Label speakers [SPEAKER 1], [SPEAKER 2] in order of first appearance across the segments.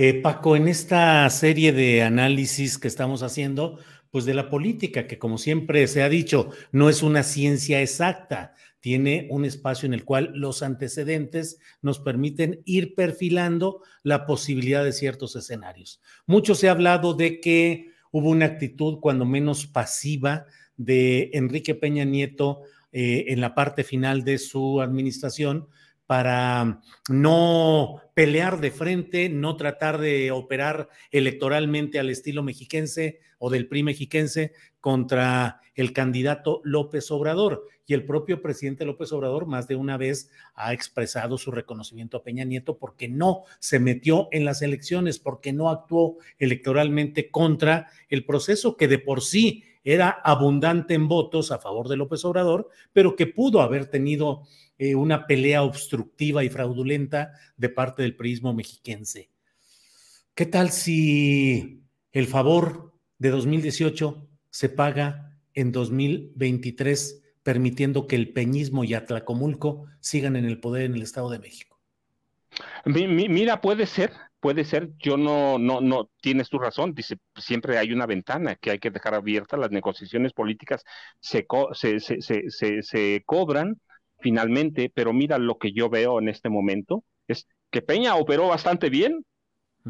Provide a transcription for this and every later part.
[SPEAKER 1] Eh, Paco, en esta serie de análisis que estamos haciendo, pues de la política, que como siempre se ha dicho, no es una ciencia exacta, tiene un espacio en el cual los antecedentes nos permiten ir perfilando la posibilidad de ciertos escenarios. Mucho se ha hablado de que hubo una actitud cuando menos pasiva de Enrique Peña Nieto eh, en la parte final de su administración, para no pelear de frente, no tratar de operar electoralmente al estilo mexiquense o del PRI mexiquense contra el candidato López Obrador. Y el propio presidente López Obrador más de una vez ha expresado su reconocimiento a Peña Nieto porque no se metió en las elecciones, porque no actuó electoralmente contra el proceso que de por sí era abundante en votos a favor de López Obrador, pero que pudo haber tenido eh, una pelea obstructiva y fraudulenta de parte del prismo mexiquense. ¿Qué tal si el favor de 2018 se paga en 2023, permitiendo que el peñismo y Atlacomulco sigan en el poder en el Estado de México?
[SPEAKER 2] Mira, puede ser, puede ser, yo no, no, no, tienes tu razón, dice, siempre hay una ventana que hay que dejar abierta, las negociaciones políticas se, se, se, se cobran finalmente, pero mira lo que yo veo en este momento, es que Peña operó bastante bien.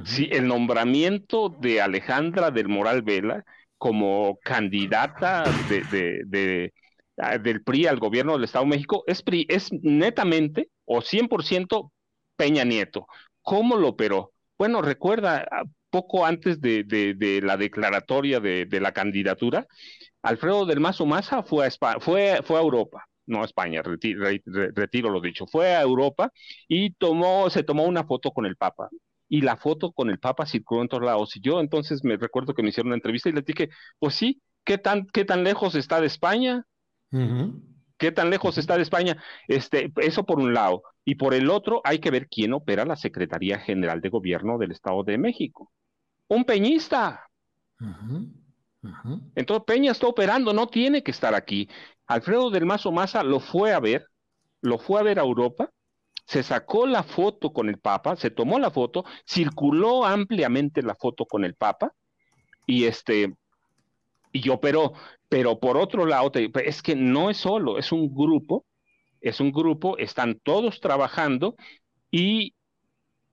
[SPEAKER 2] Sí, el nombramiento de Alejandra del Moral Vela como candidata de, ah, del PRI al gobierno del Estado de México es, PRI, es netamente o 100% Peña Nieto. ¿Cómo lo operó? Bueno, recuerda, poco antes de, la declaratoria de, la candidatura, Alfredo del Mazo Maza fue a, fue, fue a Europa no a España, retiro, lo dicho, fue a Europa y tomó, se tomó una foto con el Papa. Y la foto con el Papa circuló en todos lados. Y yo entonces me recuerdo que me hicieron una entrevista y le dije, pues sí, ¿qué tan, qué tan lejos está de España? ¿Qué tan lejos está de España? Este, eso por un lado. Y por el otro, hay que ver quién opera la Secretaría General de Gobierno del Estado de México. Un peñista. Entonces Peña está operando, no tiene que estar aquí. Alfredo del Mazo Maza lo fue a ver, lo fue a ver a Europa, se sacó la foto con el Papa, se tomó la foto, circuló ampliamente la foto con el Papa y este y operó. Pero por otro lado, es que no es solo, es un grupo, es un grupo, están todos trabajando y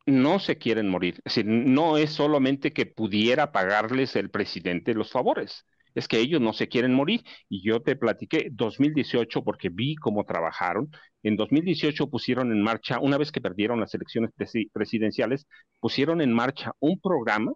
[SPEAKER 2] no se quieren morir. Es decir, no es solamente que pudiera pagarles el presidente los favores es que ellos no se quieren morir. Y yo te platiqué 2018 porque vi cómo trabajaron. En 2018 pusieron en marcha, una vez que perdieron las elecciones presidenciales, pusieron en marcha un programa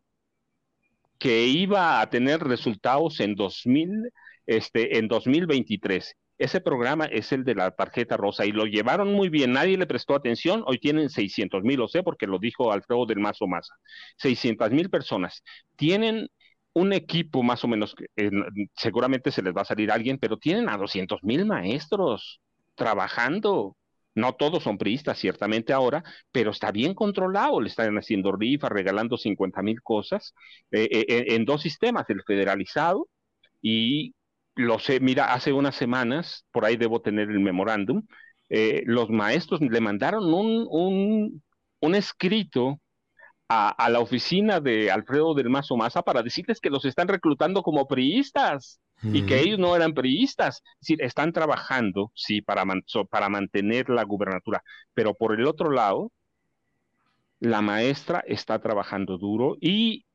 [SPEAKER 2] que iba a tener resultados en 2000, este, en 2023. Ese programa es el de la tarjeta rosa y lo llevaron muy bien, nadie le prestó atención, hoy tienen 600 mil, lo sé porque lo dijo Alfredo del Mazo Maza, 600 mil personas. Tienen un equipo más o menos, eh, seguramente se les va a salir alguien, pero tienen a 200 mil maestros trabajando. No todos son priistas, ciertamente ahora, pero está bien controlado. Le están haciendo rifas, regalando 50 mil cosas eh, eh, en dos sistemas, el federalizado y lo sé, mira, hace unas semanas, por ahí debo tener el memorándum, los maestros le mandaron un, un, un escrito a, la oficina de Alfredo del Mazo Maza para decirles que los están reclutando como priistas y que ellos no eran priistas. Es decir, están trabajando, sí, para, para mantener la gubernatura, pero por el otro lado, la maestra está trabajando duro y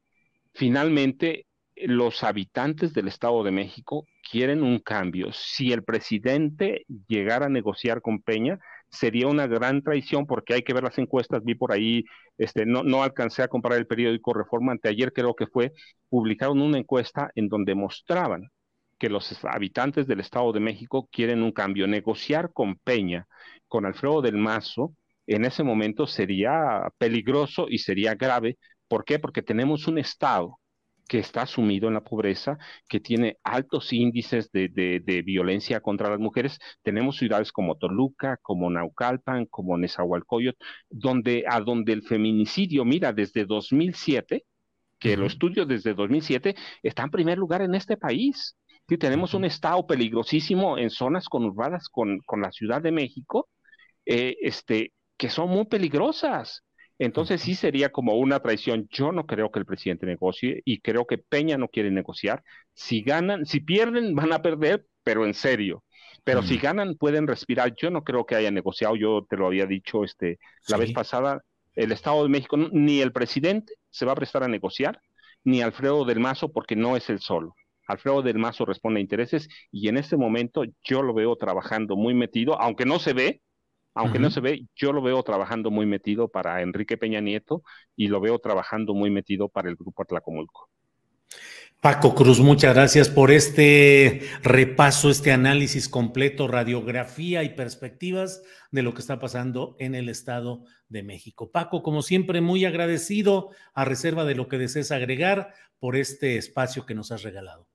[SPEAKER 2] finalmente los habitantes del Estado de México quieren un cambio. Si el presidente llegara a negociar con Peña, sería una gran traición porque hay que ver las encuestas, vi por ahí, este, no, no alcancé a comprar el periódico Reforma, anteayer creo que fue, publicaron una encuesta en donde mostraban que los habitantes del Estado de México quieren un cambio. Negociar con Peña, con Alfredo del Mazo, en ese momento sería peligroso y sería grave. ¿Por qué? Porque tenemos un Estado que está sumido en la pobreza, que tiene altos índices de, violencia contra las mujeres. Tenemos ciudades como Toluca, como Naucalpan, como Nezahualcóyotl, donde, a donde el feminicidio, mira, desde 2007, que lo estudio desde 2007, está en primer lugar en este país. Sí, tenemos un estado peligrosísimo en zonas conurbadas con, con la Ciudad de México, eh, este, que son muy peligrosas. Entonces sí sería como una traición. Yo no creo que el presidente negocie y creo que Peña no quiere negociar. Si ganan, si pierden, van a perder, pero en serio. Pero si ganan, pueden respirar. Yo no creo que haya negociado. Yo te lo había dicho este, la vez pasada. El Estado de México, ni el presidente se va a prestar a negociar, ni Alfredo del Mazo, porque no es el solo. Alfredo del Mazo responde a intereses y en este momento yo lo veo trabajando muy metido, aunque no se ve, aunque no se ve, yo lo veo trabajando muy metido para Enrique Peña Nieto y lo veo trabajando muy metido para el grupo Atlacomulco.
[SPEAKER 1] Paco Cruz, muchas gracias por este repaso, este análisis completo, radiografía y perspectivas de lo que está pasando en el Estado de México. Paco, como siempre, muy agradecido a reserva de lo que desees agregar por este espacio que nos has regalado.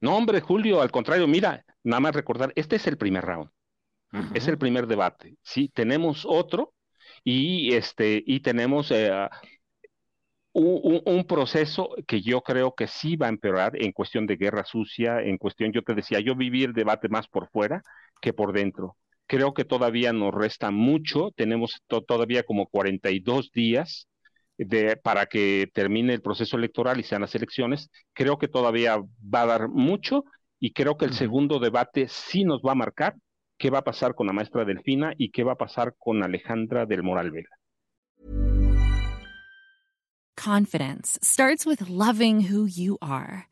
[SPEAKER 2] No, hombre, Julio, al contrario, mira, nada más recordar, este es el primer round. Es el primer debate. Sí, tenemos otro y, este, y tenemos eh, un, proceso que yo creo que sí va a empeorar en cuestión de guerra sucia, en cuestión, yo te decía, yo viví el debate más por fuera que por dentro. Creo que todavía nos resta mucho, tenemos todavía como 42 días de, para que termine el proceso electoral y sean las elecciones. Creo que todavía va a dar mucho y creo que el segundo debate sí nos va a marcar qué va a pasar con la maestra Delfina y qué va a pasar con Alejandra del Moral Vela.
[SPEAKER 3] Confidence starts with loving who you are.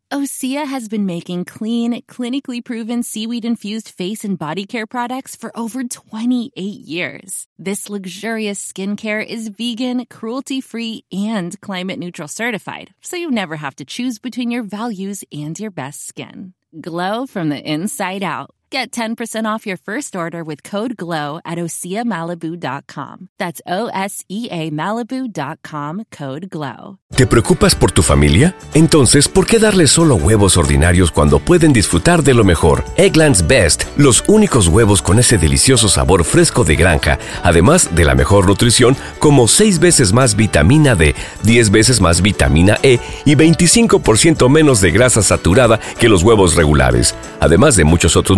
[SPEAKER 3] Osea has been making clean, clinically proven seaweed infused face and body care products for over 28 years. This luxurious skincare is vegan, cruelty free, and climate neutral certified, so you never have to choose between your values and your best skin. Glow from the inside out. Get 10% off your first order with code GLOW at OseaMalibu.com. That's O S E A Malibu.com code GLOW.
[SPEAKER 4] ¿Te preocupas por tu familia? Entonces, ¿por qué darles solo huevos ordinarios cuando pueden disfrutar de lo mejor? Eggland's Best, los únicos huevos con ese delicioso sabor fresco de granja, además de la mejor nutrición, como 6 veces más vitamina D, 10 veces más vitamina E y 25% menos de grasa saturada que los huevos regulares, además de muchos otros